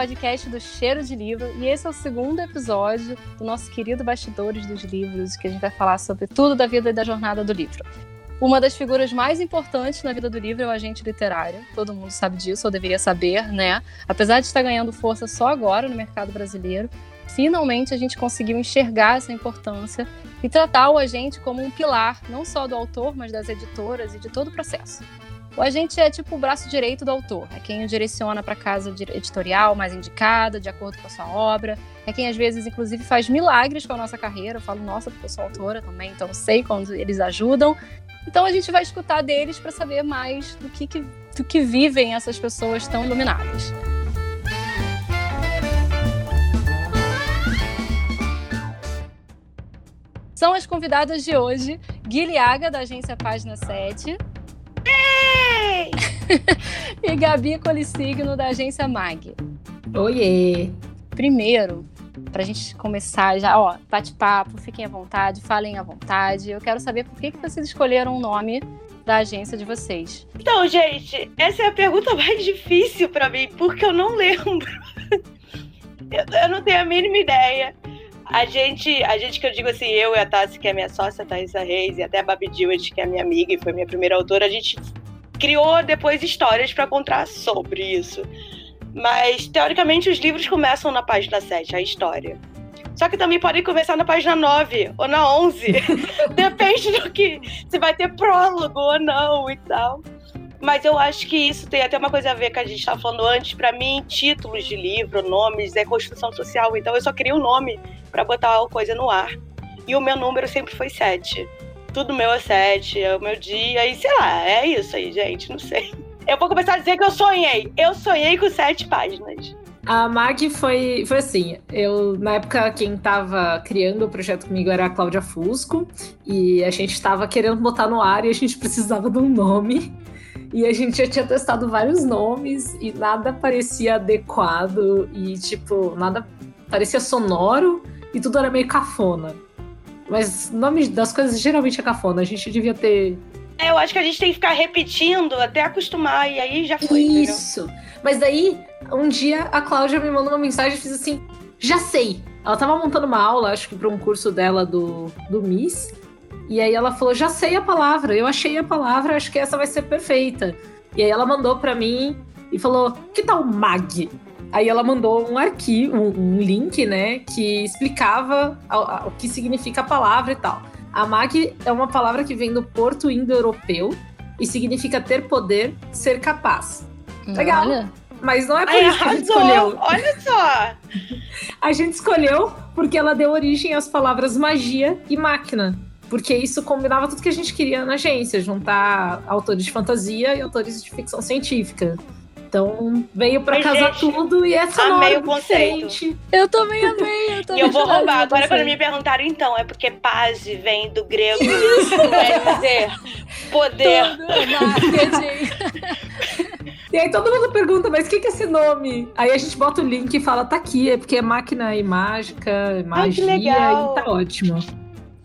podcast do Cheiro de Livro, e esse é o segundo episódio do nosso querido Bastidores dos Livros, que a gente vai falar sobre tudo da vida e da jornada do livro. Uma das figuras mais importantes na vida do livro é o agente literário. Todo mundo sabe disso, ou deveria saber, né? Apesar de estar ganhando força só agora no mercado brasileiro, finalmente a gente conseguiu enxergar essa importância e tratar o agente como um pilar, não só do autor, mas das editoras e de todo o processo. O agente é tipo o braço direito do autor, é quem o direciona para a casa editorial mais indicada, de acordo com a sua obra, é quem às vezes, inclusive, faz milagres com a nossa carreira. Eu falo, nossa, porque eu sou autora também, então sei quando eles ajudam. Então a gente vai escutar deles para saber mais do que, que, do que vivem essas pessoas tão iluminadas. São as convidadas de hoje, Guilhaga, da agência Página 7. e Gabi Colissigno, da agência MAG. Oiê! Primeiro, para a gente começar já, ó, bate-papo, fiquem à vontade, falem à vontade. Eu quero saber por que, que vocês escolheram o nome da agência de vocês. Então, gente, essa é a pergunta mais difícil para mim, porque eu não lembro. eu não tenho a mínima ideia. A gente, a gente que eu digo assim, eu e a Tassi, que é minha sócia, a Thaisa Reis, e até a Babi Dewitt, que é minha amiga e foi minha primeira autora, a gente criou depois histórias para contar sobre isso. Mas, teoricamente, os livros começam na página 7, a história. Só que também podem começar na página 9 ou na 11. Depende do que. Se vai ter prólogo ou não e tal. Mas eu acho que isso tem até uma coisa a ver com a gente estava falando antes. Para mim, títulos de livro, nomes, é construção social. Então eu só queria o um nome para botar a coisa no ar. E o meu número sempre foi 7 tudo meu é sete, é o meu dia, e sei lá, é isso aí, gente, não sei. Eu vou começar a dizer que eu sonhei. Eu sonhei com sete páginas. A Mag foi, foi assim, eu, na época, quem estava criando o projeto comigo era a Cláudia Fusco, e a gente estava querendo botar no ar e a gente precisava de um nome. E a gente já tinha testado vários nomes e nada parecia adequado e, tipo, nada parecia sonoro e tudo era meio cafona. Mas nome das coisas geralmente é cafona. A gente devia ter. É, eu acho que a gente tem que ficar repetindo até acostumar, e aí já foi. Isso. Entendeu? Mas daí, um dia a Cláudia me mandou uma mensagem e fez assim: já sei. Ela tava montando uma aula, acho que para um curso dela do, do Miss. E aí ela falou: já sei a palavra, eu achei a palavra, acho que essa vai ser perfeita. E aí ela mandou para mim e falou: que tal mag? Aí ela mandou um arquivo, um, um link, né, que explicava o que significa a palavra e tal. A mag é uma palavra que vem do porto indo-europeu e significa ter poder, ser capaz. Legal. Olha. Mas não é por Ai, isso que a gente escolheu. Olha só! a gente escolheu porque ela deu origem às palavras magia e máquina. Porque isso combinava tudo que a gente queria na agência, juntar autores de fantasia e autores de ficção científica. Então veio para casar gente, tudo e essa amei o conceito. Diferente. Eu também amei. Eu também e eu vou roubar. Agora, quando me perguntaram, então, é porque paz vem do grego. quer dizer, poder. E aí todo mundo pergunta, mas o que, que é esse nome? Aí a gente bota o link e fala, tá aqui, é porque é máquina e mágica, magia, e tá ótimo.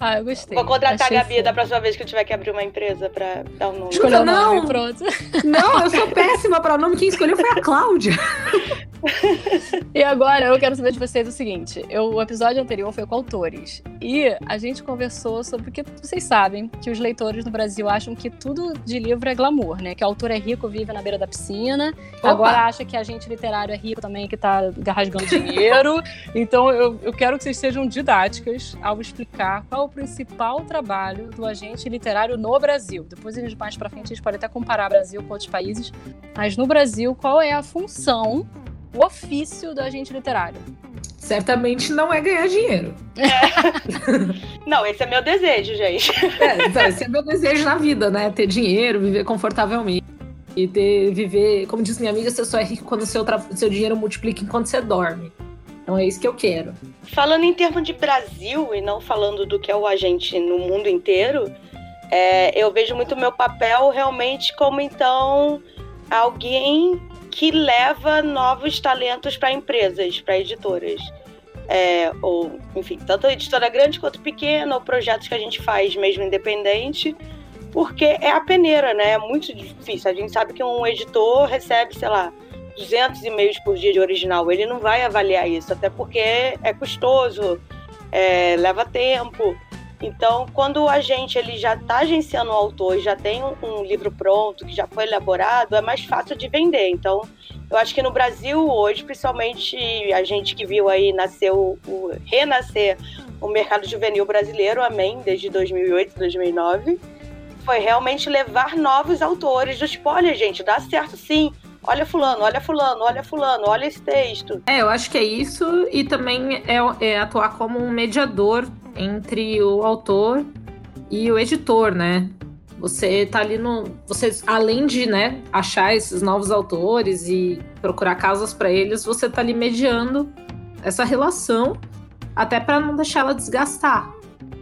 Ah, eu gostei. Vou contratar Achei a Gabi da próxima vez que eu tiver que abrir uma empresa pra dar um nome. Escolheu o nome, pronto. Não, eu sou péssima pra nome. Quem escolheu foi a Cláudia. e agora eu quero saber de vocês o seguinte: eu, o episódio anterior foi com autores. E a gente conversou sobre o que vocês sabem que os leitores no Brasil acham que tudo de livro é glamour, né? Que o autor é rico, vive na beira da piscina. Opa. Agora acha que a gente literário é rico também, que tá rasgando dinheiro. então eu, eu quero que vocês sejam didáticas ao explicar qual é o principal trabalho do agente literário no Brasil. Depois, mais para frente, a gente pode até comparar Brasil com outros países. Mas no Brasil, qual é a função o ofício do agente literário? Certamente não é ganhar dinheiro. É. não, esse é meu desejo, gente. É, então, esse é meu desejo na vida, né? Ter dinheiro, viver confortavelmente. E ter, viver, como diz minha amiga, você só é rico quando seu, seu dinheiro multiplica enquanto você dorme. Então é isso que eu quero. Falando em termos de Brasil e não falando do que é o agente no mundo inteiro, é, eu vejo muito meu papel realmente como então alguém que leva novos talentos para empresas, para editoras. É, ou, enfim, tanto editora grande quanto pequena, ou projetos que a gente faz mesmo independente, porque é a peneira, né? É muito difícil. A gente sabe que um editor recebe, sei lá, 200 e-mails por dia de original. Ele não vai avaliar isso, até porque é custoso, é, leva tempo. Então, quando o agente ele já está agenciando o autor, já tem um, um, livro pronto, que já foi elaborado, é mais fácil de vender. Então, eu acho que no Brasil hoje, principalmente a gente que viu aí nascer o, o renascer o mercado juvenil brasileiro, amém, desde 2008, 2009, foi realmente levar novos autores do tipo, olha gente, dá certo sim, olha fulano, olha fulano, olha fulano, olha esse texto. É, eu acho que é isso e também é, é atuar como um mediador entre o autor e o editor, né? Você tá ali no. Você, além de né, achar esses novos autores e procurar casas para eles, você tá ali mediando essa relação, até para não deixar ela desgastar.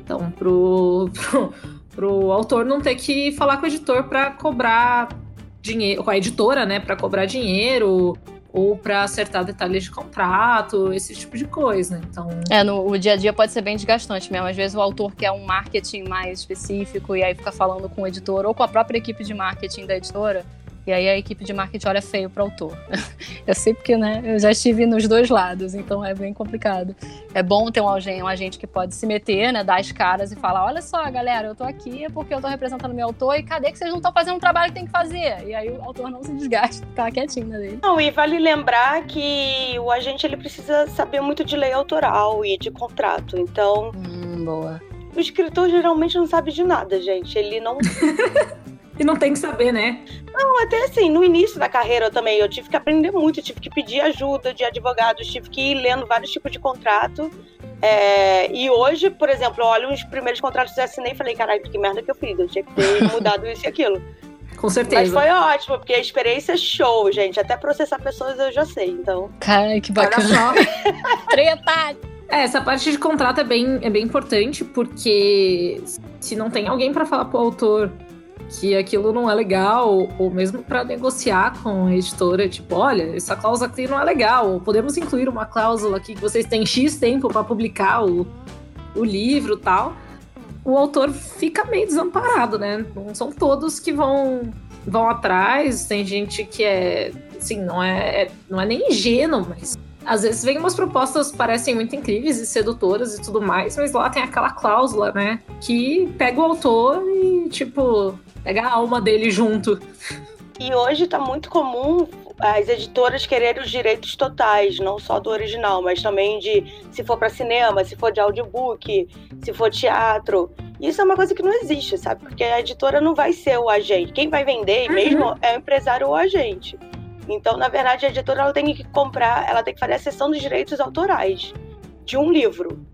Então, pro, pro, pro autor não ter que falar com o editor para cobrar dinheiro, com a editora, né, para cobrar dinheiro ou para acertar detalhes de contrato, esse tipo de coisa. Então, é, no o dia a dia pode ser bem desgastante mesmo. Às vezes o autor quer um marketing mais específico e aí fica falando com o editor ou com a própria equipe de marketing da editora e aí a equipe de marketing olha feio para o autor. eu sei porque, né, eu já estive nos dois lados, então é bem complicado. É bom ter um agente, um agente que pode se meter, né, dar as caras e falar, olha só, galera, eu tô aqui porque eu tô representando meu autor e cadê que vocês não estão fazendo o trabalho que tem que fazer? E aí o autor não se desgasta, ficar quietinho dele. Não, e vale lembrar que o agente ele precisa saber muito de lei autoral e de contrato, então... Hum, boa. O escritor geralmente não sabe de nada, gente. Ele não... E não tem que saber, né? Não, até assim, no início da carreira eu também, eu tive que aprender muito, tive que pedir ajuda de advogados, tive que ir lendo vários tipos de contrato. É, e hoje, por exemplo, eu olho os primeiros contratos que eu assinei e falei, caralho, que merda que eu fiz, eu tinha que ter mudado isso e aquilo. Com certeza. Mas foi ótimo, porque a experiência é show, gente. Até processar pessoas eu já sei, então. Cara, que bacana. Treta! É, essa parte de contrato é bem, é bem importante, porque se não tem alguém para falar pro autor que aquilo não é legal, ou mesmo para negociar com a editora, tipo, olha, essa cláusula aqui não é legal, podemos incluir uma cláusula aqui que vocês têm X tempo para publicar o, o livro tal. O autor fica meio desamparado, né? Não são todos que vão vão atrás, tem gente que é, assim, não é, não é nem ingênuo, mas às vezes vem umas propostas parecem muito incríveis e sedutoras e tudo mais, mas lá tem aquela cláusula, né? Que pega o autor e, tipo, pegar a alma dele junto. E hoje tá muito comum as editoras quererem os direitos totais, não só do original, mas também de se for para cinema, se for de audiobook, se for teatro. Isso é uma coisa que não existe, sabe? Porque a editora não vai ser o agente. Quem vai vender uhum. mesmo é o empresário ou o agente. Então, na verdade, a editora ela tem que comprar, ela tem que fazer a cessão dos direitos autorais de um livro.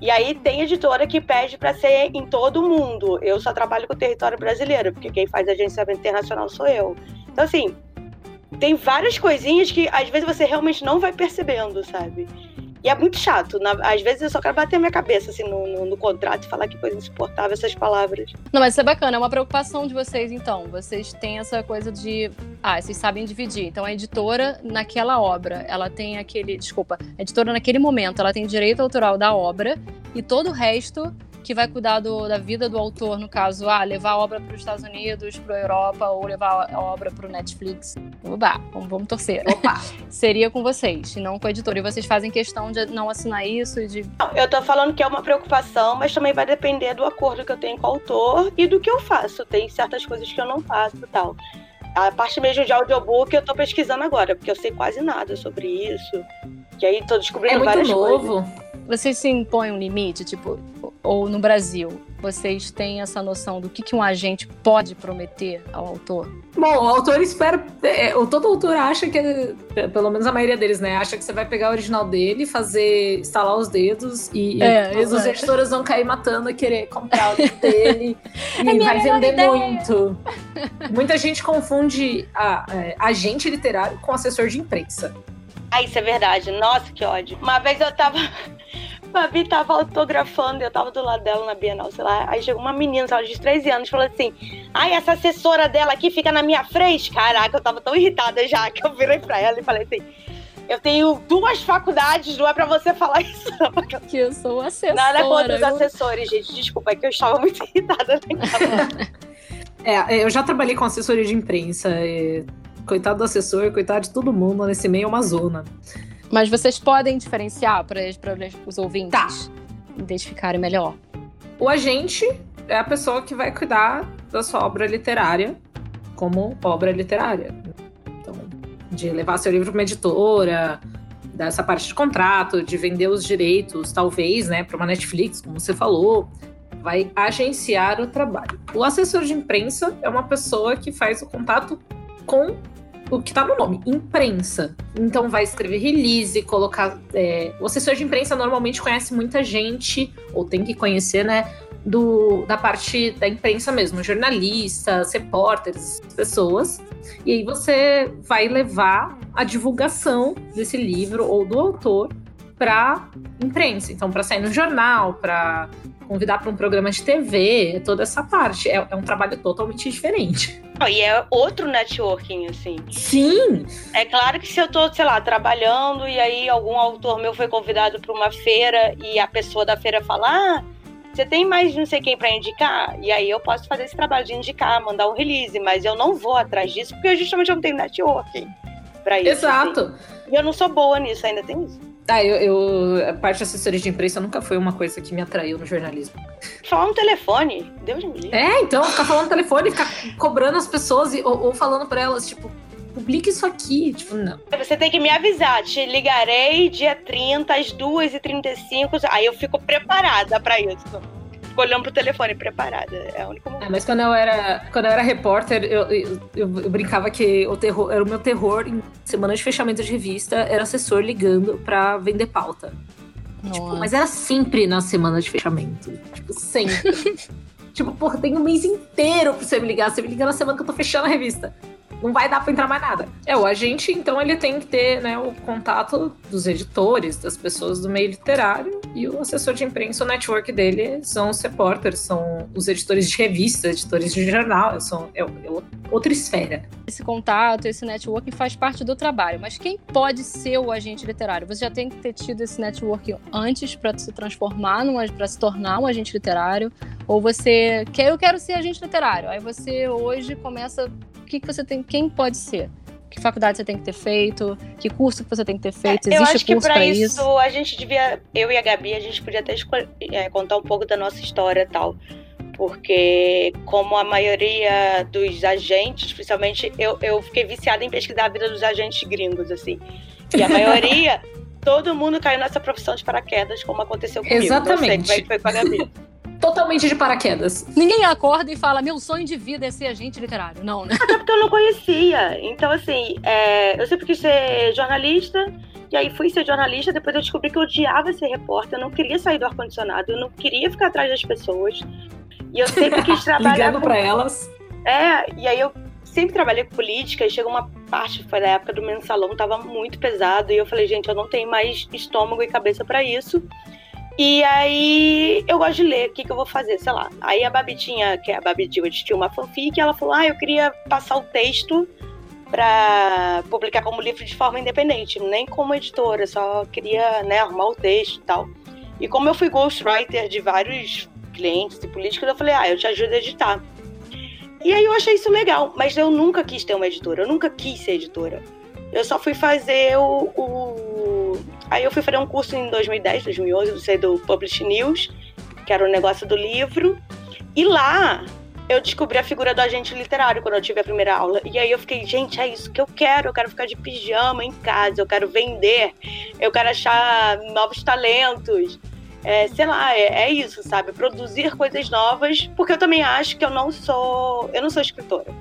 E aí tem editora que pede para ser em todo o mundo. Eu só trabalho com o território brasileiro, porque quem faz agenciamento internacional sou eu. Então, assim, tem várias coisinhas que às vezes você realmente não vai percebendo, sabe? E é muito chato. Na, às vezes eu só quero bater minha cabeça assim, no, no, no, contrato e falar que coisa insuportável essas palavras. Não, mas isso é bacana, é uma preocupação de vocês, então. Vocês têm essa coisa de. Ah, vocês sabem dividir. Então a editora, naquela obra, ela tem aquele. Desculpa, a editora naquele momento, ela tem direito autoral da obra e todo o resto que vai cuidar do, da vida do autor, no caso, ah, levar a obra para os Estados Unidos, para a Europa, ou levar a obra para o Netflix. Oba, vamos, vamos torcer. Opa. Seria com vocês, e não com a editora. E vocês fazem questão de não assinar isso e de. Não, eu tô falando que é uma preocupação, mas também vai depender do acordo que eu tenho com o autor e do que eu faço. Tem certas coisas que eu não faço e tal. A parte mesmo de audiobook eu tô pesquisando agora, porque eu sei quase nada sobre isso. E aí tô descobrindo é várias novo. coisas. Vocês se impõem um limite, tipo, ou no Brasil, vocês têm essa noção do que, que um agente pode prometer ao autor? Bom, o autor espera. É, todo autor acha que, pelo menos a maioria deles, né? Acha que você vai pegar o original dele, fazer, instalar os dedos e, é, e as editoras vão cair matando e querer comprar o dele. e é vai vender ideia. muito. Muita gente confunde a, é, agente literário com assessor de imprensa. Ah, isso é verdade. Nossa, que ódio. Uma vez eu tava. Fabi tava autografando, eu tava do lado dela na Bienal, sei lá. Aí chegou uma menina, ela de 13 anos, falou assim: Ai, essa assessora dela aqui fica na minha frente. Caraca, eu tava tão irritada já que eu virei pra ela e falei assim. Eu tenho duas faculdades, não é pra você falar isso, não. Que eu sou assessora. Nada contra os assessores, gente. Desculpa, é que eu estava muito irritada é, é, eu já trabalhei com assessoria de imprensa. Coitado do assessor, coitado de todo mundo nesse meio é uma zona. Mas vocês podem diferenciar para os ouvintes tá. identificarem melhor. O agente é a pessoa que vai cuidar da sua obra literária como obra literária. Então, de levar seu livro para uma editora, dessa parte de contrato, de vender os direitos, talvez, né, para uma Netflix, como você falou, vai agenciar o trabalho. O assessor de imprensa é uma pessoa que faz o contato com o que está no nome, imprensa. Então vai escrever release, colocar. É... o assessor de imprensa normalmente conhece muita gente, ou tem que conhecer, né? Do, da parte da imprensa mesmo, jornalistas, repórteres, pessoas. E aí você vai levar a divulgação desse livro ou do autor para imprensa. Então, para sair no jornal, para convidar para um programa de TV, toda essa parte. É, é um trabalho totalmente diferente. e é outro networking, assim. Sim! É claro que se eu tô, sei lá, trabalhando e aí algum autor meu foi convidado para uma feira e a pessoa da feira fala, ah, você tem mais não sei quem para indicar? E aí eu posso fazer esse trabalho de indicar, mandar um release, mas eu não vou atrás disso porque justamente eu não tenho networking para isso. Exato. Assim. E eu não sou boa nisso, ainda tem isso. Ah, eu, eu, a parte de assessoria de imprensa nunca foi uma coisa que me atraiu no jornalismo. Falar no telefone, Deus me livre. É, então, ficar falando no telefone, ficar cobrando as pessoas e, ou, ou falando para elas, tipo, publique isso aqui. Tipo, não. Você tem que me avisar, te ligarei dia 30, às 2h35. Aí eu fico preparada para isso olhando pro telefone preparada. É a única é, mas quando eu era, quando eu era repórter, eu, eu, eu, eu, brincava que o terror era o meu terror em semana de fechamento de revista, era assessor ligando pra vender pauta. Tipo, mas era sempre na semana de fechamento. Tipo, sempre. tipo, porra, tem um mês inteiro pra você me ligar. Você me liga na semana que eu tô fechando a revista não vai dar para entrar mais nada. É, o agente, então, ele tem que ter né, o contato dos editores, das pessoas do meio literário, e o assessor de imprensa, o network dele são os repórteres, são os editores de revista, editores de jornal, são, é, é outra esfera. Esse contato, esse network faz parte do trabalho, mas quem pode ser o agente literário? Você já tem que ter tido esse network antes para se transformar, para se tornar um agente literário, ou você quer, eu quero ser agente literário, aí você hoje começa o que, que você tem, quem pode ser? Que faculdade você tem que ter feito? Que curso que você tem que ter feito? Existe eu acho que para isso, isso, a gente devia, eu e a Gabi, a gente podia até é, contar um pouco da nossa história e tal. Porque, como a maioria dos agentes, principalmente eu, eu fiquei viciada em pesquisar a vida dos agentes gringos, assim. E a maioria, todo mundo caiu nessa profissão de paraquedas, como aconteceu comigo. Exatamente. Não sei como é que foi com a Gabi totalmente de paraquedas. Ninguém acorda e fala, meu sonho de vida é ser agente literário. Não, né? Até porque eu não conhecia. Então, assim, é, eu sempre quis ser jornalista. E aí fui ser jornalista, depois eu descobri que eu odiava ser repórter, eu não queria sair do ar-condicionado, eu não queria ficar atrás das pessoas. E eu sempre quis trabalhar. Ligando com... pra elas. É, e aí eu sempre trabalhei com política e chegou uma parte, foi da época do mensalão, tava muito pesado, e eu falei, gente, eu não tenho mais estômago e cabeça para isso. E aí eu gosto de ler, o que, que eu vou fazer, sei lá. Aí a Babi tinha, que é a Babi Dillet, tinha uma fanfic, e ela falou: Ah, eu queria passar o texto para publicar como livro de forma independente, nem como editora, só queria né, arrumar o texto e tal. E como eu fui ghostwriter de vários clientes e políticos, eu falei: Ah, eu te ajudo a editar. E aí eu achei isso legal, mas eu nunca quis ter uma editora, eu nunca quis ser editora. Eu só fui fazer o, o... Aí eu fui fazer um curso em 2010, 2011, não sei, do Publish News, que era o um negócio do livro. E lá eu descobri a figura do agente literário quando eu tive a primeira aula. E aí eu fiquei, gente, é isso que eu quero. Eu quero ficar de pijama em casa, eu quero vender, eu quero achar novos talentos. É, sei lá, é, é, isso, sabe? Produzir coisas novas, porque eu também acho que eu não sou. Eu não sou escritora.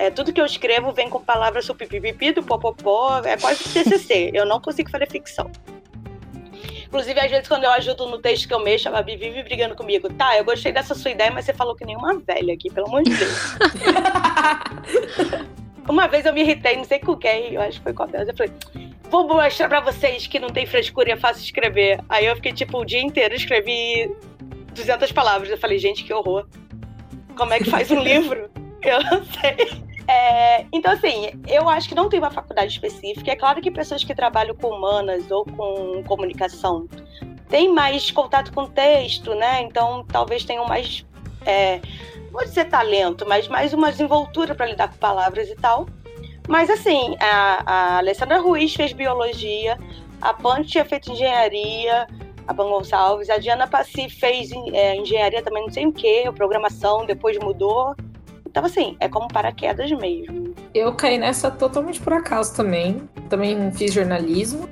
É, tudo que eu escrevo vem com palavras supipipipi, do popopó, é quase TCC. Eu não consigo fazer ficção. Inclusive, às vezes, quando eu ajudo no texto que eu mexo, a Babi vive brigando comigo. Tá, eu gostei dessa sua ideia, mas você falou que nem uma velha aqui, pelo amor de Deus. uma vez eu me irritei, não sei com quem, eu acho que foi com a Bel. Eu falei, vou mostrar pra vocês que não tem frescura e é fácil escrever. Aí eu fiquei, tipo, o dia inteiro, escrevi 200 palavras. Eu falei, gente, que horror. Como é que faz um livro? Eu não sei. É, então, assim, eu acho que não tem uma faculdade específica. É claro que pessoas que trabalham com humanas ou com comunicação têm mais contato com texto, né? Então, talvez tenham mais, é, vou dizer talento, mas mais uma desenvoltura para lidar com palavras e tal. Mas assim, a, a Alessandra Ruiz fez biologia, a Pan tinha feito engenharia, a Pan Gonçalves, a Diana Passi fez é, engenharia também, não sei o que, programação, depois mudou. Então, assim, é como paraquedas mesmo. Eu caí nessa totalmente por acaso também. Também fiz jornalismo.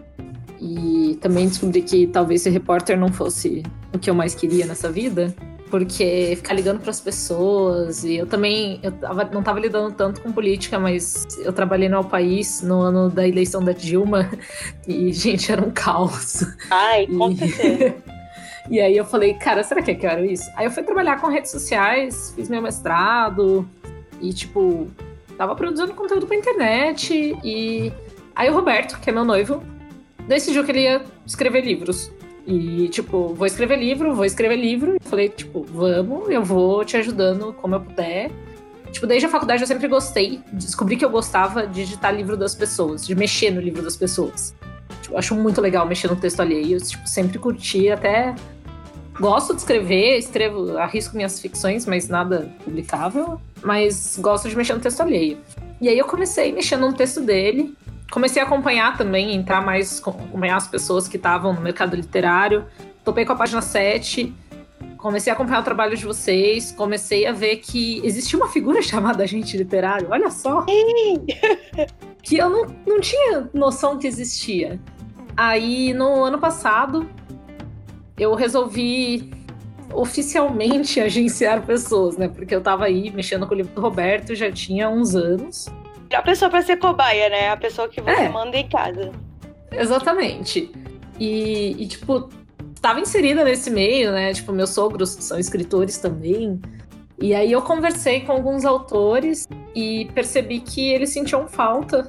E também descobri que talvez ser repórter não fosse o que eu mais queria nessa vida porque ficar ligando para as pessoas e eu também eu tava, não estava lidando tanto com política, mas eu trabalhei no país no ano da eleição da Dilma e gente era um caos. Ai, com certeza. E aí eu falei, cara, será que eu quero isso? Aí eu fui trabalhar com redes sociais, fiz meu mestrado e tipo tava produzindo conteúdo para internet e aí o Roberto, que é meu noivo, decidiu que ele ia escrever livros. E, tipo, vou escrever livro, vou escrever livro. E falei, tipo, vamos, eu vou te ajudando como eu puder. Tipo, desde a faculdade eu sempre gostei, descobri que eu gostava de digitar livro das pessoas, de mexer no livro das pessoas. Tipo, acho muito legal mexer no texto alheio, tipo, sempre curti, até gosto de escrever, escrevo, arrisco minhas ficções, mas nada publicável, mas gosto de mexer no texto alheio. E aí eu comecei mexendo no texto dele, comecei a acompanhar também, entrar mais, acompanhar as pessoas que estavam no mercado literário. Topei com a página 7, comecei a acompanhar o trabalho de vocês, comecei a ver que existia uma figura chamada agente literário, olha só! que eu não, não tinha noção que existia. Aí, no ano passado, eu resolvi oficialmente agenciar pessoas, né? Porque eu tava aí mexendo com o livro do Roberto já tinha uns anos. A pessoa para ser cobaia, né? A pessoa que você é. manda em casa. Exatamente. E, e, tipo, tava inserida nesse meio, né? Tipo, meus sogros são escritores também. E aí eu conversei com alguns autores e percebi que eles sentiam falta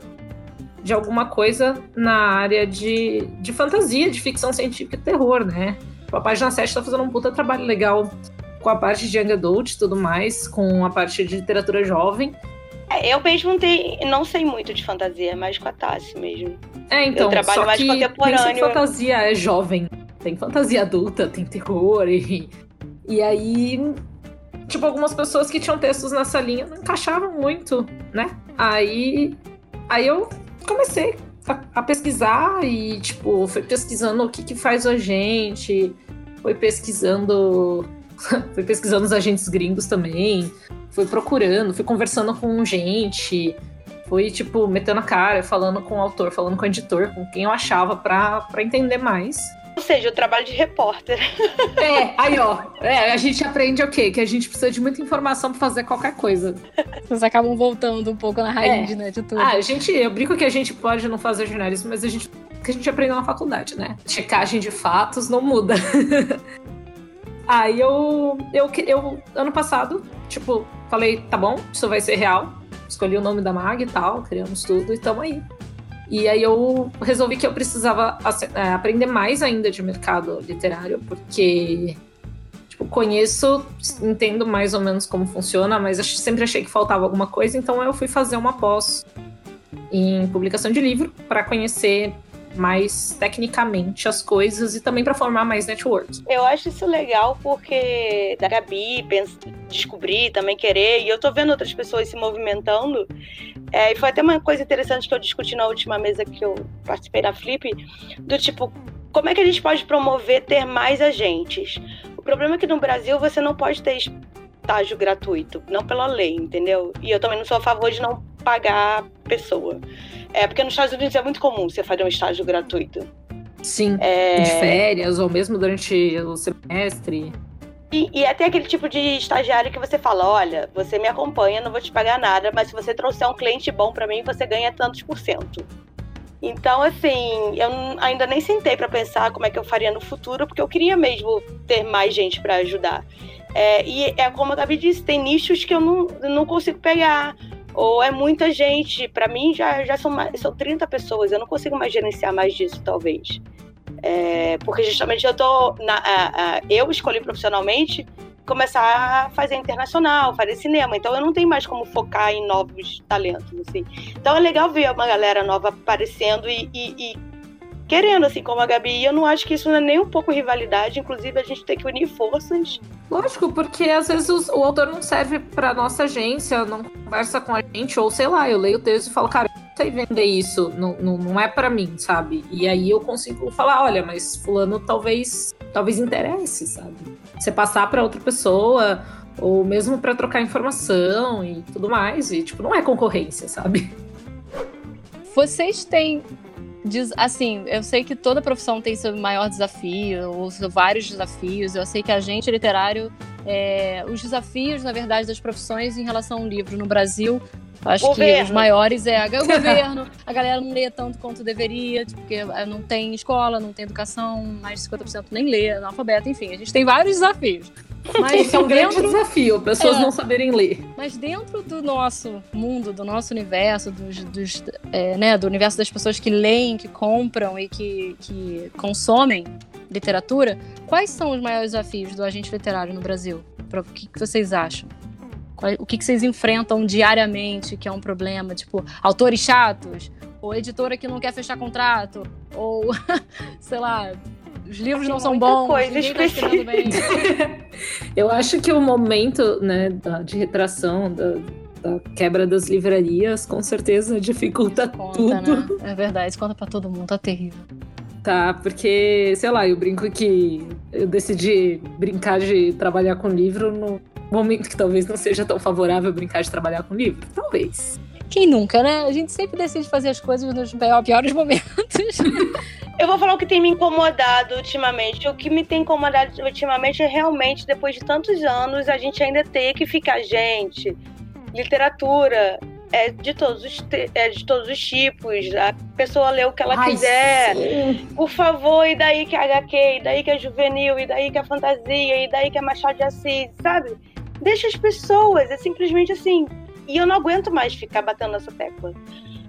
de alguma coisa na área de, de fantasia, de ficção científica e terror, né? A página 7 tá fazendo um puta trabalho legal com a parte de young adult e tudo mais, com a parte de literatura jovem. É, eu mesmo não, tenho, não sei muito de fantasia, mais com a Tassi mesmo. É, então, eu trabalho só mais que contemporâneo. Tem fantasia é jovem, tem fantasia adulta, tem terror e, e aí tipo algumas pessoas que tinham textos nessa linha não encaixavam muito, né? Aí aí eu comecei a, a pesquisar e tipo fui pesquisando o que que faz o agente, fui pesquisando fui pesquisando os agentes gringos também, fui procurando, fui conversando com gente, fui, tipo, metendo a cara, falando com o autor, falando com o editor, com quem eu achava pra, pra entender mais. Ou seja, o trabalho de repórter. É, aí ó, é, a gente aprende o quê? Que a gente precisa de muita informação pra fazer qualquer coisa. Vocês acabam voltando um pouco na raiz, é. né, de tudo. Ah, a gente, eu brinco que a gente pode não fazer jornalismo, mas a gente, que a gente aprendeu na faculdade, né? Checagem de fatos não muda. Aí eu, eu, eu, ano passado, tipo, falei, tá bom, isso vai ser real. Escolhi o nome da mag e tal, criamos tudo e tamo aí. E aí eu resolvi que eu precisava é, aprender mais ainda de mercado literário, porque tipo, conheço, entendo mais ou menos como funciona, mas sempre achei que faltava alguma coisa, então eu fui fazer uma pós em publicação de livro para conhecer mais tecnicamente as coisas e também para formar mais network. Eu acho isso legal porque da Gabi descobrir, também querer, e eu tô vendo outras pessoas se movimentando. É, e foi até uma coisa interessante que eu discuti na última mesa que eu participei da Flip, do tipo, como é que a gente pode promover ter mais agentes? O problema é que no Brasil você não pode ter estágio gratuito, não pela lei, entendeu? E eu também não sou a favor de não pagar a pessoa. É porque nos Estados Unidos é muito comum você fazer um estágio gratuito. Sim, é... de férias ou mesmo durante o semestre. E, e até aquele tipo de estagiário que você fala, olha, você me acompanha, não vou te pagar nada, mas se você trouxer um cliente bom para mim, você ganha tantos por cento. Então, assim, eu ainda nem sentei para pensar como é que eu faria no futuro, porque eu queria mesmo ter mais gente para ajudar. É, e é como a Gabi disse, tem nichos que eu não, não consigo pegar ou é muita gente. Para mim já, já são, mais, são 30 pessoas, eu não consigo mais gerenciar mais disso, talvez. É, porque justamente eu tô. Na, a, a, eu escolhi profissionalmente começar a fazer internacional, fazer cinema. Então eu não tenho mais como focar em novos talentos, assim. Então é legal ver uma galera nova aparecendo e, e, e querendo, assim como a Gabi. E eu não acho que isso não é nem um pouco rivalidade. Inclusive, a gente tem que unir forças. Lógico, porque às vezes os, o autor não serve pra nossa agência, não conversa com a gente, ou sei lá, eu leio o texto e falo, cara, eu não sei vender isso, não, não, não é para mim, sabe? E aí eu consigo falar, olha, mas fulano talvez, talvez interesse, sabe? Você passar para outra pessoa, ou mesmo para trocar informação e tudo mais, e tipo, não é concorrência, sabe? Vocês têm assim, eu sei que toda profissão tem seu maior desafio, ou vários desafios. Eu sei que a gente literário, é, os desafios, na verdade, das profissões em relação ao livro no Brasil, acho governo. que os maiores é o governo, a galera não lê tanto quanto deveria, porque é, não tem escola, não tem educação, mais de 50% nem lê, analfabeto, enfim, a gente tem vários desafios. Mas Esse é um dentro... grande desafio, pessoas é, não saberem ler. Mas dentro do nosso mundo, do nosso universo, dos, dos é, né, do universo das pessoas que leem, que compram e que, que consomem literatura, quais são os maiores desafios do agente literário no Brasil? O que, que vocês acham? O que, que vocês enfrentam diariamente que é um problema? Tipo, autores chatos? Ou editora que não quer fechar contrato? Ou, sei lá, os livros não são bons. Coisa tá Eu acho que o momento né, da, de retração, da, da, quebra das livrarias, com certeza dificulta conta, tudo. Né? É verdade, conta pra todo mundo, tá terrível. Tá, porque, sei lá, eu brinco que eu decidi brincar de trabalhar com livro no momento que talvez não seja tão favorável brincar de trabalhar com livro. Talvez. Quem nunca, né? A gente sempre decide fazer as coisas nos piores momentos. Eu vou falar o que tem me incomodado ultimamente. O que me tem incomodado ultimamente é realmente, depois de tantos anos, a gente ainda ter que ficar, gente, literatura é de todos os, é de todos os tipos. A pessoa lê o que ela Ai, quiser. Sim. Por favor, e daí que é HQ, e daí que é juvenil, e daí que é fantasia, e daí que é Machado de Assis, sabe? Deixa as pessoas, é simplesmente assim. E eu não aguento mais ficar batendo nessa tecla.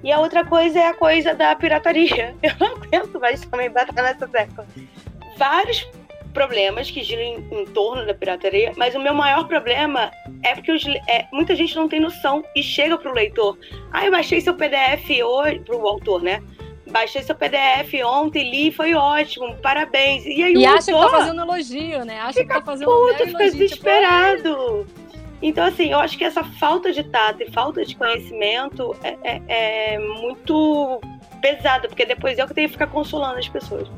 E a outra coisa é a coisa da pirataria. Eu não aguento mais também bater nessa tecla. Vários problemas que giram em, em, torno da pirataria, mas o meu maior problema é porque os, é, muita gente não tem noção e chega pro leitor. Ah, eu baixei seu PDF hoje, pro autor, né? Baixei seu PDF ontem, li, foi ótimo, parabéns. E aí e o acha autor, que tá fazendo elogio, né? Acha fica que tá fazendo puto, fica elogio, tipo, desesperado. Tipo, então, assim, eu acho que essa falta de tato e falta de conhecimento é, é, é muito pesada, porque depois eu que tenho que ficar consolando as pessoas.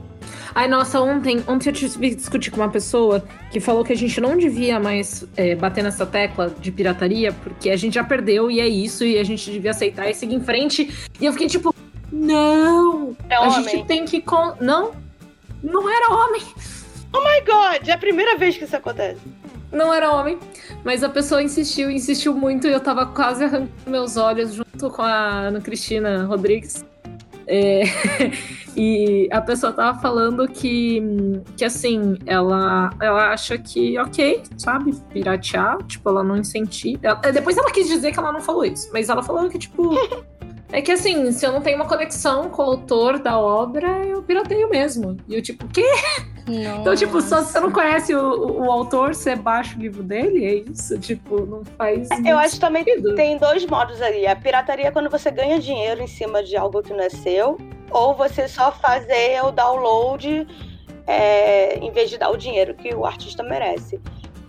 Ai, nossa, ontem, ontem eu tive que discutir com uma pessoa que falou que a gente não devia mais é, bater nessa tecla de pirataria, porque a gente já perdeu e é isso, e a gente devia aceitar e seguir em frente. E eu fiquei tipo, não! É a homem. gente tem que. Con não, não era homem. Oh my god, é a primeira vez que isso acontece não era homem, mas a pessoa insistiu, insistiu muito e eu tava quase arrancando meus olhos junto com a Ana Cristina Rodrigues. É, e a pessoa tava falando que, que assim, ela, ela acha que, ok, sabe, piratear, tipo, ela não incentiva. Depois ela quis dizer que ela não falou isso, mas ela falou que, tipo, é que assim, se eu não tenho uma conexão com o autor da obra, eu pirateio mesmo. E eu, tipo, quê? Nossa. Então, tipo, só se você não conhece o, o, autor, você baixa o livro dele, é isso? Tipo, não faz. Eu acho também que tem dois modos ali. A pirataria é quando você ganha dinheiro em cima de algo que não é seu, ou você só fazer o download é, em vez de dar o dinheiro que o artista merece.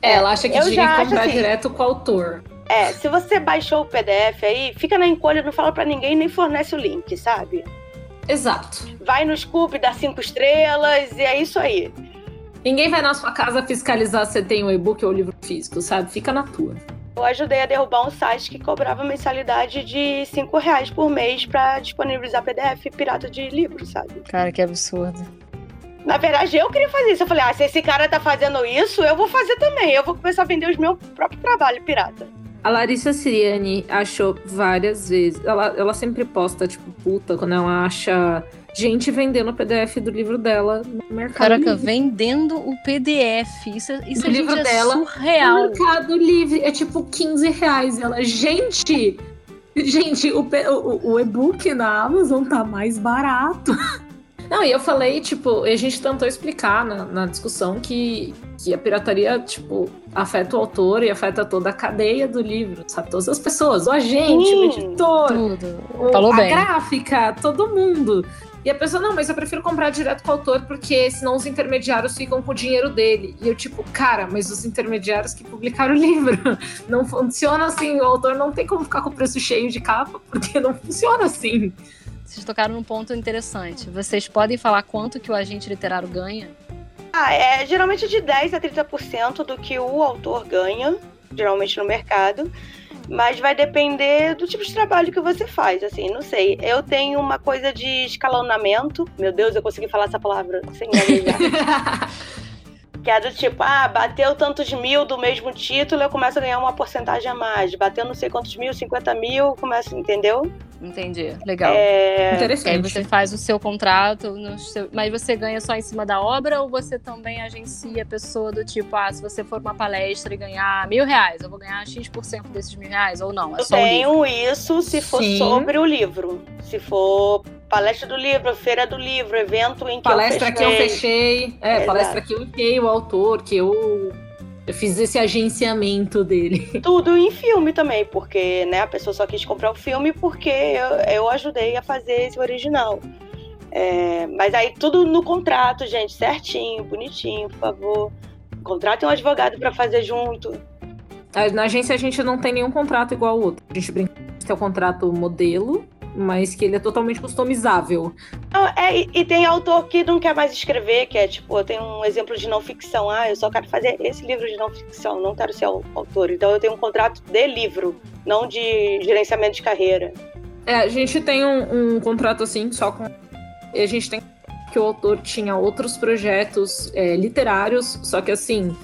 É, ela acha que tinha que comprar assim, direto com o autor. É, se você baixou o PDF aí, fica na encolha, não fala para ninguém, nem fornece o link, sabe? Exato. Vai no Scoop, dá cinco estrelas e é isso aí. Ninguém vai na sua casa fiscalizar se tem o um e-book ou o livro físico, sabe? Fica na tua. Eu ajudei a derrubar um site que cobrava mensalidade de cinco reais por mês para disponibilizar PDF pirata de livro, sabe? Cara, que absurdo. Na verdade, eu queria fazer isso. Eu falei, ah, se esse cara tá fazendo isso, eu vou fazer também. Eu vou começar a vender os meus próprios trabalhos pirata. A Larissa Siriani achou várias vezes. Ela, ela sempre posta, tipo, puta, quando ela acha gente vendendo o PDF do livro dela no Mercado Caraca, Livre. vendendo o PDF. Isso, é, isso o livro é dela surreal. No Mercado Livre é tipo 15 reais. Ela, gente, gente, o, o, o e-book na Amazon tá mais barato. Não, e eu falei, tipo, a gente tentou explicar na, na, discussão que, que a pirataria, tipo, afeta o autor e afeta toda a cadeia do livro, sabe? Todas as pessoas, o agente, Sim, o editor, tudo. O, Falou a bem. gráfica, todo mundo. E a pessoa, não, mas eu prefiro comprar direto com o autor porque senão os intermediários ficam com o dinheiro dele. E eu, tipo, cara, mas os intermediários que publicaram o livro não funciona assim. O autor não tem como ficar com o preço cheio de capa porque não funciona assim. Vocês tocaram num ponto interessante. Vocês podem falar quanto que o agente literário ganha? Ah, é geralmente de 10 a 30% do que o autor ganha, geralmente no mercado. Mas vai depender do tipo de trabalho que você faz, assim, não sei. Eu tenho uma coisa de escalonamento. Meu Deus, eu consegui falar essa palavra sem gaguejar. Que é do tipo, ah, bateu tantos mil do mesmo título, eu começo a ganhar uma porcentagem a mais. Bateu não sei quantos mil, 50 mil, começa, entendeu? Entendi. Legal. É... Interessante. Aí você faz o seu contrato, seu... mas você ganha só em cima da obra ou você também agencia a pessoa do tipo, ah, se você for uma palestra e ganhar mil reais, eu vou ganhar X% desses mil reais ou não? É eu tenho isso se for Sim. sobre o livro. Se for palestra do livro, feira do livro, evento em que palestra eu fechei. que eu fechei. É, Exato. palestra que eu enviei o autor, que eu eu fiz esse agenciamento dele. Tudo em filme também, porque né, a pessoa só quis comprar o filme porque eu, eu ajudei a fazer esse original. É, mas aí tudo no contrato, gente, certinho, bonitinho, por favor. Contrate um advogado para fazer junto. Na agência a gente não tem nenhum contrato igual ao outro. A gente brinca que é o contrato modelo, mas que ele é totalmente customizável. Não, é, e, e, tem autor que não quer mais escrever, que é tipo, eu tenho um exemplo de não ficção. Ah, eu só quero fazer esse livro de não ficção, não quero ser autor. Então eu tenho um contrato de livro, não de gerenciamento de carreira. É, a gente tem um, um contrato assim, só com. E a gente tem que o autor tinha outros projetos é, literários, só que assim.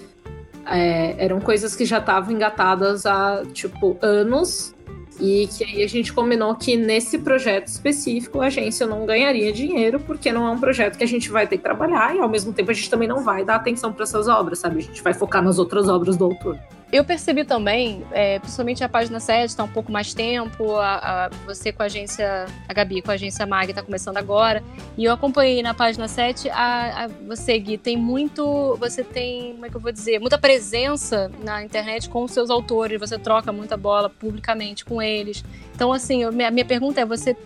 É, eram coisas que já estavam engatadas há, tipo, anos e que aí a gente combinou que nesse projeto específico a agência não ganharia dinheiro, porque não é um projeto que a gente vai ter que trabalhar e ao mesmo tempo a gente também não vai dar atenção para essas obras, sabe? A gente vai focar nas outras obras do autor. Eu percebi também, é, principalmente a página 7 está um pouco mais tempo, a, a, você com a agência, a Gabi com a agência Mag está começando agora, e eu acompanhei na página 7, a, a, você, Gui, tem muito, você tem, como é que eu vou dizer, muita presença na internet com os seus autores, você troca muita bola publicamente com eles. Então, assim, eu, minha, minha pergunta é, você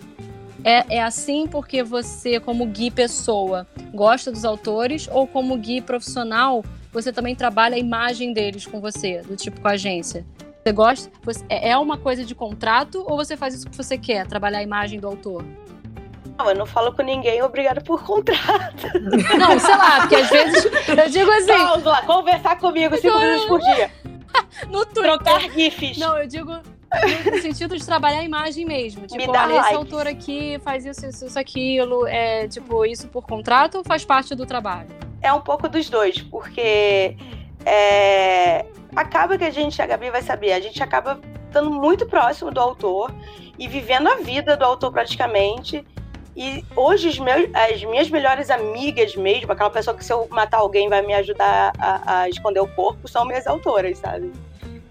é, é, assim porque você, como Gui pessoa, gosta dos autores ou como Gui profissional, você também trabalha a imagem deles com você, do tipo com a agência. Você gosta? Você, é, é uma coisa de contrato ou você faz isso que você quer, trabalhar a imagem do autor? Não, eu não falo com ninguém, obrigado por contrato. Não, sei lá, porque às vezes eu digo assim. Vamos lá, conversar comigo cinco minutos por dia. no Twitter. Trocar GIFs. Não, eu digo no sentido de trabalhar a imagem mesmo. Tipo, olha, like. esse autor aqui faz isso, isso, isso, aquilo. É, tipo, isso por contrato ou faz parte do trabalho? É um pouco dos dois, porque é, acaba que a gente, a Gabi vai saber, a gente acaba estando muito próximo do autor e vivendo a vida do autor praticamente. E hoje meus, as minhas melhores amigas mesmo, aquela pessoa que se eu matar alguém vai me ajudar a, a esconder o corpo, são minhas autoras, sabe?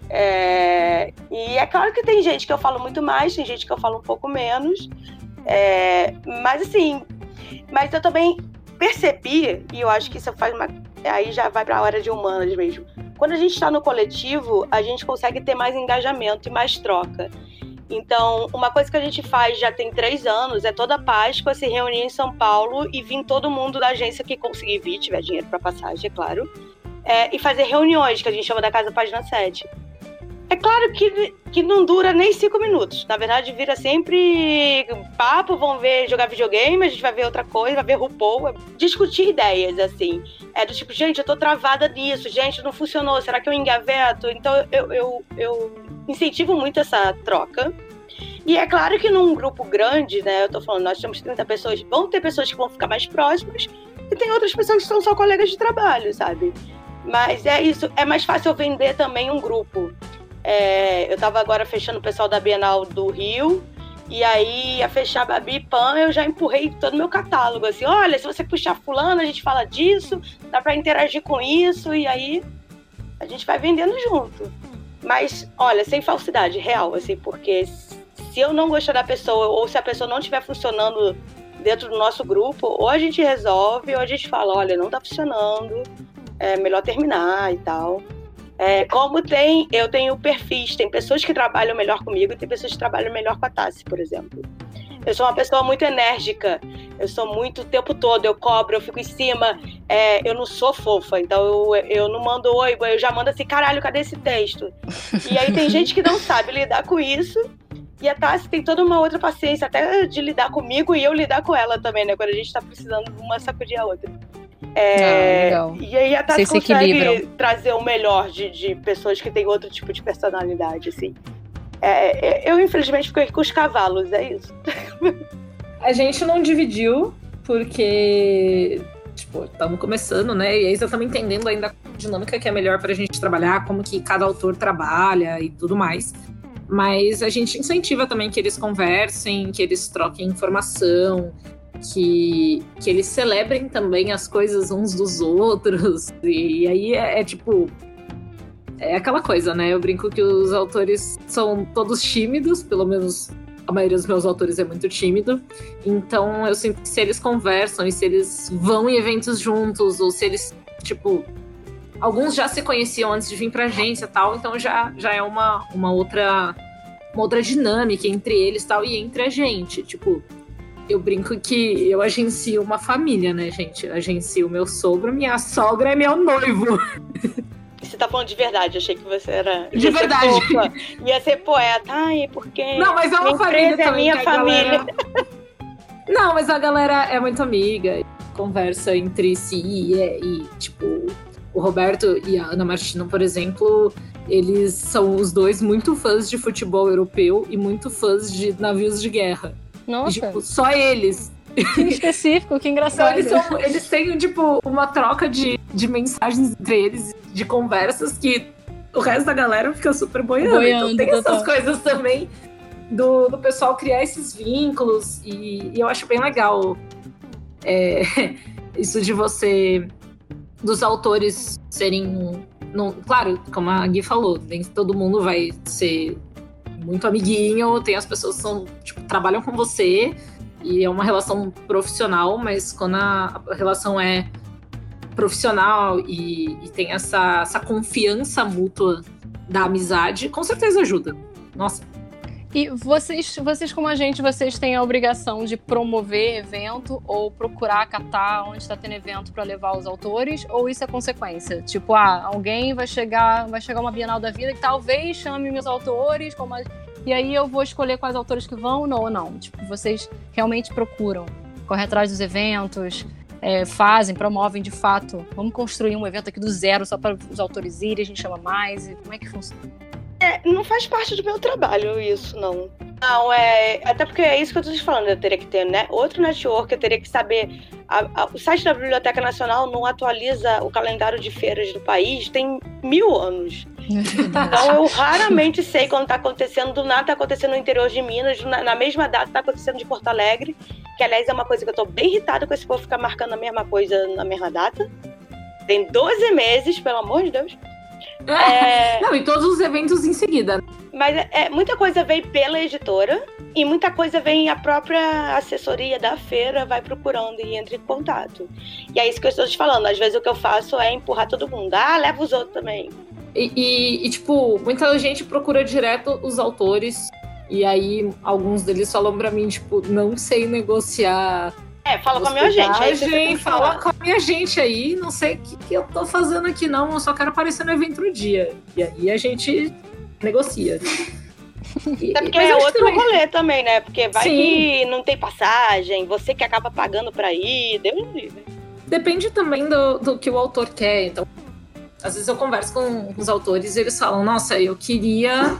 É, e é claro que tem gente que eu falo muito mais, tem gente que eu falo um pouco menos. É, mas assim, mas eu também percebi, e eu acho que isso faz uma. Aí já vai para a hora de humanas mesmo. Quando a gente está no coletivo, a gente consegue ter mais engajamento e mais troca. Então, uma coisa que a gente faz já tem três anos é toda Páscoa se reunir em São Paulo e vir todo mundo da agência que conseguir vir, tiver dinheiro para passagem, é claro, é, e fazer reuniões, que a gente chama da Casa Página 7. Claro que, que não dura nem cinco minutos. Na verdade, vira sempre papo, vão ver jogar videogame, a gente vai ver outra coisa, vai ver RuPaul. É discutir ideias, assim. É do tipo, gente, eu tô travada nisso, gente, não funcionou, será que eu engaveto? Então eu, eu, eu incentivo muito essa troca. E é claro que num grupo grande, né? Eu tô falando, nós temos 30 pessoas, vão ter pessoas que vão ficar mais próximas, e tem outras pessoas que são só colegas de trabalho, sabe? Mas é isso, é mais fácil vender também um grupo. É, eu estava agora fechando o pessoal da Bienal do Rio. E aí, ia fechar a Pan, eu já empurrei todo o meu catálogo. Assim, olha, se você puxar fulano, a gente fala disso, dá para interagir com isso, e aí a gente vai vendendo junto. Mas, olha, sem falsidade, real, assim, porque se eu não gostar da pessoa, ou se a pessoa não estiver funcionando dentro do nosso grupo, ou a gente resolve, ou a gente fala, olha, não tá funcionando, é melhor terminar e tal. É, como tem, eu tenho perfis, tem pessoas que trabalham melhor comigo e tem pessoas que trabalham melhor com a Tassi, por exemplo. Eu sou uma pessoa muito enérgica. Eu sou muito o tempo todo, eu cobro, eu fico em cima. É, eu não sou fofa, então eu, eu não mando oi, eu já mando assim, caralho, cadê esse texto? E aí tem gente que não sabe lidar com isso. E a Tassi tem toda uma outra paciência, até de lidar comigo e eu lidar com ela também, né? Quando a gente tá precisando uma sacudir a outra. É, ah, e aí a Tassi consegue trazer o melhor de, de pessoas que têm outro tipo de personalidade, assim. É, é, eu, infelizmente, fico aqui com os cavalos, é isso. A gente não dividiu, porque, tipo, estamos começando, né? E aí você estamos entendendo ainda a dinâmica que é melhor para a gente trabalhar, como que cada autor trabalha e tudo mais. Mas a gente incentiva também que eles conversem, que eles troquem informação, que, que eles celebrem também as coisas uns dos outros. E, e aí é, é tipo, é aquela coisa, né? Eu brinco que os autores são todos tímidos, pelo menos a maioria dos meus autores é muito tímido. Então eu sinto que se eles conversam e se eles vão em eventos juntos, ou se eles, tipo. Alguns já se conheciam antes de vir pra agência tal, então já, já é uma, uma outra uma outra dinâmica entre eles tal e entre a gente. Tipo, eu brinco que eu agencio uma família, né, gente? Eu agencio meu sogro, minha sogra e meu noivo. Você tá falando de verdade, achei que você era. De verdade. Fofa. Ia ser poeta. Ai, porque. Não, mas é uma família. É minha família. Galera... Não, mas a galera é muito amiga, conversa entre si e, é, e, tipo, o Roberto e a Ana Martina, por exemplo, eles são os dois muito fãs de futebol europeu e muito fãs de navios de guerra. Nossa. E, tipo, só eles. Que específico, que engraçado. Então, eles, são, eles têm, tipo, uma troca de, de mensagens entre eles, de conversas que o resto da galera fica super boiando. boiando então tem total. essas coisas também do, do pessoal criar esses vínculos e, e eu acho bem legal é, isso de você dos autores serem não, claro, como a Gui falou, nem todo mundo vai ser muito amiguinho, tem as pessoas que são, tipo, trabalham com você e é uma relação profissional, mas quando a, a relação é profissional e, e tem essa, essa confiança mútua da amizade, com certeza ajuda. Nossa. E vocês, vocês como a gente, vocês têm a obrigação de promover evento ou procurar catar onde está tendo evento para levar os autores? Ou isso é consequência? Tipo, ah, alguém vai chegar, vai chegar uma Bienal da Vida que talvez chame meus autores, como a... e aí eu vou escolher quais autores que vão ou não. Tipo, vocês realmente procuram, correr atrás dos eventos, é, fazem, promovem de fato. Vamos construir um evento aqui do zero só para os autores irem, a gente chama mais. E como é que funciona? É, não faz parte do meu trabalho isso, não. Não, é. Até porque é isso que eu tô te falando. Eu teria que ter né, outro network, eu teria que saber. A, a, o site da Biblioteca Nacional não atualiza o calendário de feiras do país tem mil anos. então eu raramente sei quando tá acontecendo. Do nada tá acontecendo no interior de Minas, na, na mesma data tá acontecendo de Porto Alegre. Que, aliás, é uma coisa que eu tô bem irritada com esse povo ficar marcando a mesma coisa na mesma data. Tem 12 meses, pelo amor de Deus. É... Não, e todos os eventos em seguida. Mas é, é, muita coisa vem pela editora e muita coisa vem a própria assessoria da feira vai procurando e entra em contato. E é isso que eu estou te falando. Às vezes o que eu faço é empurrar todo mundo. Ah, leva os outros também. E, e, e tipo, muita gente procura direto os autores. E aí, alguns deles falam pra mim, tipo, não sei negociar é, fala com a minha gente. Aí fala com a minha gente aí. Não sei o que, que eu tô fazendo aqui, não. Eu só quero aparecer no evento no dia. E aí a gente negocia. Até porque é outro também... rolê também, né? Porque vai Sim. que não tem passagem, você que acaba pagando pra ir, Deus livre. Depende também do, do que o autor quer. Então, às vezes eu converso com os autores e eles falam: Nossa, eu queria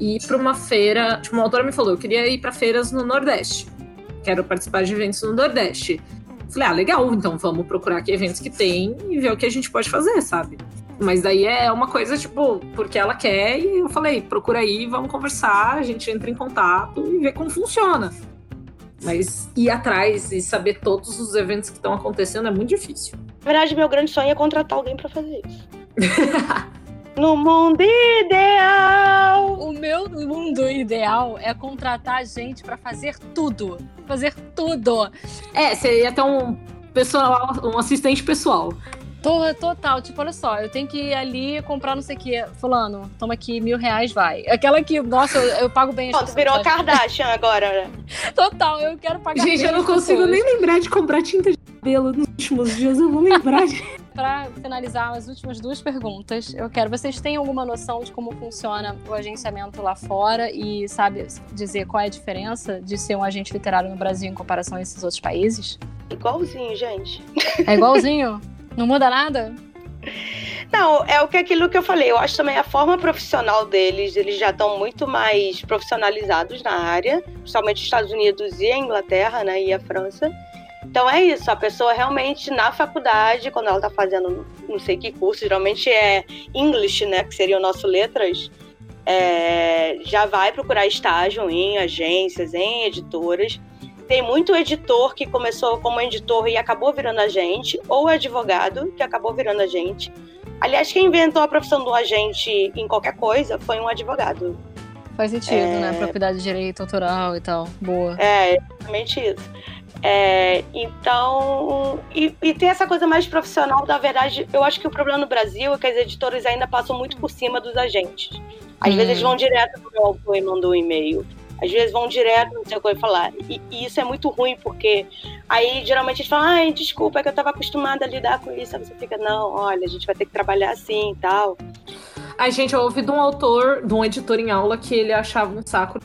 ir pra uma feira. Tipo, uma autora me falou: Eu queria ir pra feiras no Nordeste quero participar de eventos no Nordeste. Falei, ah, legal, então vamos procurar aqui eventos que tem e ver o que a gente pode fazer, sabe? Mas daí é uma coisa, tipo, porque ela quer, e eu falei, procura aí, vamos conversar, a gente entra em contato e vê como funciona. Mas ir atrás e saber todos os eventos que estão acontecendo é muito difícil. Na verdade, meu grande sonho é contratar alguém para fazer isso. No mundo ideal! O meu mundo ideal é contratar gente para fazer tudo. Fazer tudo. É, você ia ter um pessoal, um assistente pessoal. Tô, total, tipo, olha só, eu tenho que ir ali comprar não sei o que. Fulano, toma aqui mil reais, vai. Aquela que, nossa, eu, eu pago bem as Pronto, virou pessoas. Kardashian agora, né? Total, eu quero pagar Gente, bem eu não consigo pessoas. nem lembrar de comprar tinta de cabelo nos últimos dias. Eu vou lembrar de. Pra finalizar as últimas duas perguntas, eu quero. Vocês têm alguma noção de como funciona o agenciamento lá fora e sabe dizer qual é a diferença de ser um agente literário no Brasil em comparação a esses outros países? Igualzinho, gente. É igualzinho? Não muda nada? Não, é o que aquilo que eu falei. Eu acho também a forma profissional deles, eles já estão muito mais profissionalizados na área, principalmente os Estados Unidos e a Inglaterra, né, e a França. Então é isso, a pessoa realmente na faculdade, quando ela está fazendo não sei que curso, geralmente é English, né, que seria o nosso letras, é, já vai procurar estágio em agências, em editoras. Tem muito editor que começou como editor e acabou virando agente, ou advogado que acabou virando agente. Aliás, quem inventou a profissão do agente em qualquer coisa foi um advogado. Faz sentido, É. né? Propriedade de direito autoral e tal. Boa. É, exatamente isso. É, então, e, e tem essa coisa mais profissional, na verdade, eu acho que o problema no Brasil é que as editoras ainda passam muito por cima dos agentes. Às Hum. vezes eles vão direto no meu autor e mandam um e-mail. Às vezes vão direto, não sei o que eu ia falar. E, e isso é muito ruim, porque aí geralmente eles falam, ai, desculpa, é que eu tava acostumada a lidar com isso. Aí você fica, não, olha, a gente vai ter que trabalhar assim e tal. Ai, gente, eu ouvi de um autor, de um editor em aula, que ele achava um saco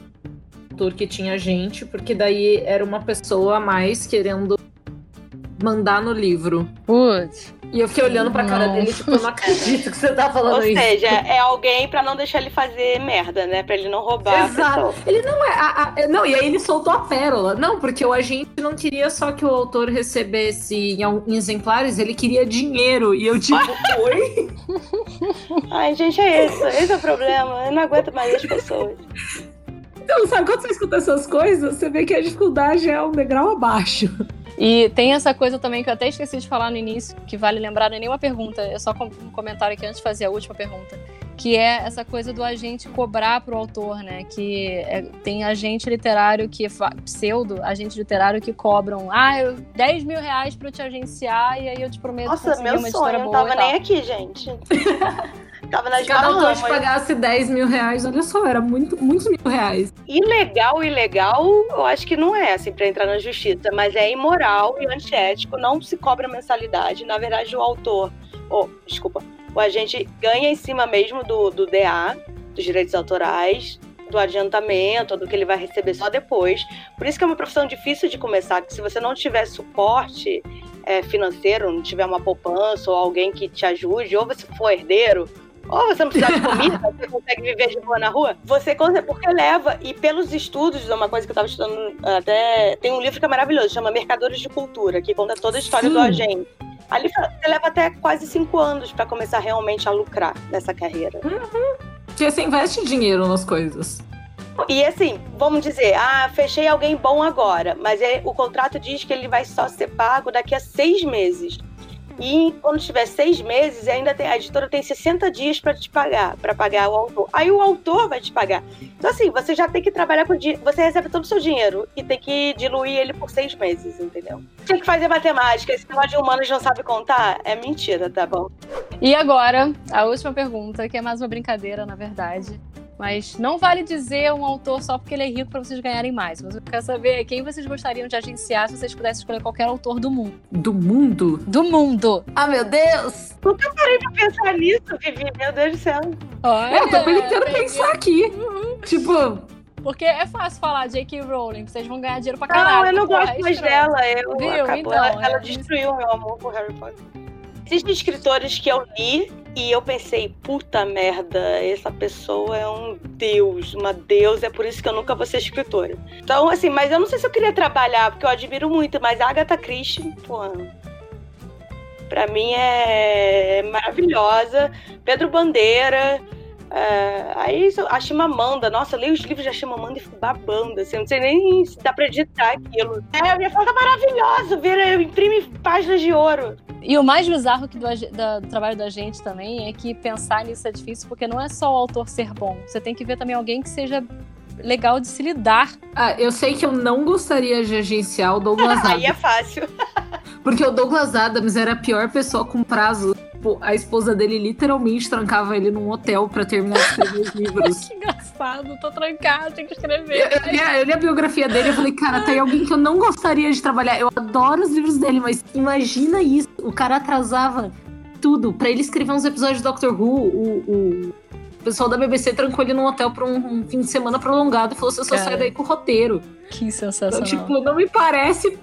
autor que tinha gente, porque daí era uma pessoa a mais querendo mandar no livro. Putz. E eu fiquei olhando pra cara Não. dele, tipo, eu não acredito que você tá falando Ou isso. seja, é alguém pra não deixar ele fazer merda, né? Pra ele não roubar Exato. Ele não é. a- a- não, e aí ele soltou a pérola. Não, porque o agente não queria só que o autor recebesse em, em exemplares, ele queria dinheiro. E eu, tipo, oi? Ai, gente, é isso. Esse é o problema. Eu não aguento mais as pessoas. Então, sabe, quando você escuta essas coisas, você vê que a dificuldade é um degrau abaixo. E tem essa coisa também que eu até esqueci de falar no início, que vale lembrar, não é nenhuma pergunta, é só um comentário aqui antes de fazer a última pergunta. Que é essa coisa do agente cobrar pro autor, né? Que é- tem agente literário que, pseudo, agente literário que cobram, ah, eu, 10 mil reais pra eu te agenciar e aí eu te prometo Nossa, conseguir meu uma sonho. Eu não boa tava e tal. nem aqui, gente. tava nas Se cada autor te Bahamas. pagasse 10 mil reais, olha só, era muito, muitos mil reais. Ilegal, ilegal, eu acho que não é, assim, pra entrar na justiça. Mas é imoral e antiético. Não se cobra mensalidade. Na verdade, o autor... Oh, desculpa. O agente ganha em cima mesmo do, do DA, dos direitos autorais, do adiantamento, do que ele vai receber só depois. Por isso que é uma profissão difícil de começar, que se você não tiver suporte é, financeiro, não tiver uma poupança ou alguém que te ajude, ou você for herdeiro, ou você não precisar de comida, você consegue viver de boa na rua, você consegue, porque leva, e pelos estudos, uma coisa que eu estava estudando até, tem um livro que é maravilhoso, chama Mercadores de Cultura, que conta toda a história do Sim. agente. Ali você leva até quase cinco anos para começar realmente a lucrar nessa carreira. Porque você investe dinheiro nas coisas. E assim, vamos dizer, ah, fechei alguém bom agora, mas é- o contrato diz que ele vai só ser pago daqui a seis meses. E quando tiver seis meses, ainda tem, a editora tem 60 dias para te pagar, para pagar o autor. Aí o autor vai te pagar. Então, assim, você já tem que trabalhar com. Você recebe todo o seu dinheiro e tem que diluir ele por seis meses, entendeu? Tem que fazer matemática. Esse negócio de humanos não sabe contar é mentira, tá bom? E agora, a última pergunta, que é mais uma brincadeira, na verdade. Mas não vale dizer um autor só porque ele é rico para vocês ganharem mais. Mas eu quero saber quem vocês gostariam de agenciar se vocês pudessem escolher qualquer autor do mundo. Do mundo? Do mundo! Ah, meu Deus! Nunca parei pra pensar nisso, Vivi. Meu Deus do céu. Olha, eu também quero peguei. pensar aqui. Tipo, Porque é fácil falar J.K. Rowling, vocês vão ganhar dinheiro pra Não, caralho. eu não Porra, gosto é mais estranho. dela. Eu, Viu? acabou, Então, ela, ela é- destruiu o meu amor por Harry Potter. Existem escritores que eu li e eu pensei, puta merda, essa pessoa é um deus, uma deusa, é por isso que eu nunca vou ser escritora. Então, assim, mas eu não sei se eu queria trabalhar, porque eu admiro muito, mas a Agatha Christie, pô, pra mim é maravilhosa. Pedro Bandeira, é, aí a Chimamanda, nossa, eu leio os livros da Chimamanda e fico babando, assim, eu não sei nem se dá pra editar aquilo. É, a minha foto é maravilhosa, vira, eu imprime páginas de ouro. E o mais bizarro que do, da- do trabalho da gente também é que pensar nisso é difícil, porque não é só o autor ser bom. Você tem que ver também alguém que seja legal de se lidar. Ah, eu sei que eu não gostaria de agenciar o Douglas Adams. Aí é fácil. Porque o Douglas Adams era a pior pessoa com prazo. Tipo, a esposa dele literalmente trancava ele num hotel pra terminar de escrever os livros. que engraçado, tô trancado, tenho que escrever. Eu, eu, li a, eu, li a, biografia dele e falei, cara, tem alguém que eu não gostaria de trabalhar. Eu adoro os livros dele, mas imagina isso. O cara atrasava tudo pra ele escrever uns episódios de Doctor Who. O, o pessoal da BBC trancou ele num hotel pra um, um fim de semana prolongado e falou: você só sai daí com o roteiro. Que sensacional. Então, tipo, não me parece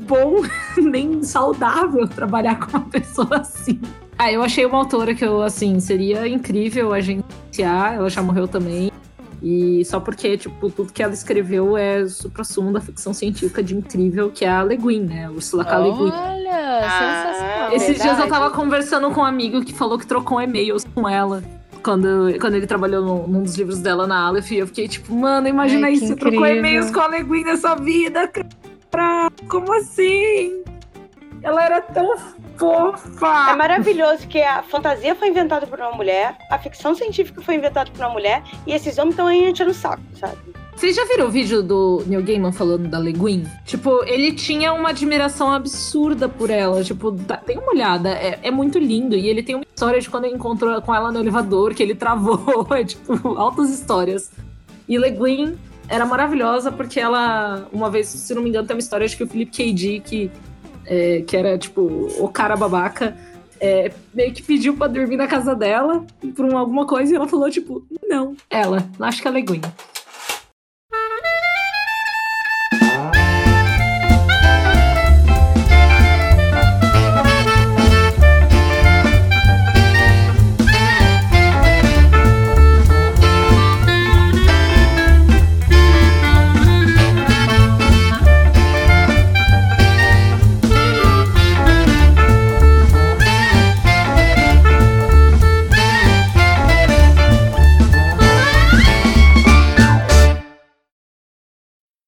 bom nem saudável trabalhar com uma pessoa assim. Ah, eu achei uma autora que eu, assim, seria incrível agenciar. Ela já morreu também. E só porque, tipo, tudo que ela escreveu é o supra-sumo da ficção científica de incrível, que é a Le Guin, né? Ursula K. Le Guin. Olha, ah, sensacional. Esses verdade. dias eu tava conversando com um amigo que falou que trocou e-mails com ela. Quando, quando ele trabalhou no, num dos livros dela na Aleph, e eu fiquei tipo, mano, imagina Ai, isso, você trocou e-mails com a Le Guin nessa vida, cara. Como assim? Ela era tão fofa. É maravilhoso que a fantasia foi inventada por uma mulher, a ficção científica foi inventada por uma mulher, e esses homens estão aí enchendo o saco, sabe? Vocês já viram o vídeo do Neil Gaiman falando da Le Guin? Tipo, ele tinha uma admiração absurda por ela. Tipo, tem uma olhada, é, é, muito lindo. E ele tem uma história de quando ele encontrou com ela no elevador, que ele travou. É tipo, altas histórias. E Le Guin era maravilhosa porque ela, uma vez, se não me engano, tem uma história de que o Philip K. Dick é, que era tipo o cara babaca, é, meio que pediu pra dormir na casa dela por alguma coisa e ela falou, tipo, não, ela, acho que ela é Gwen.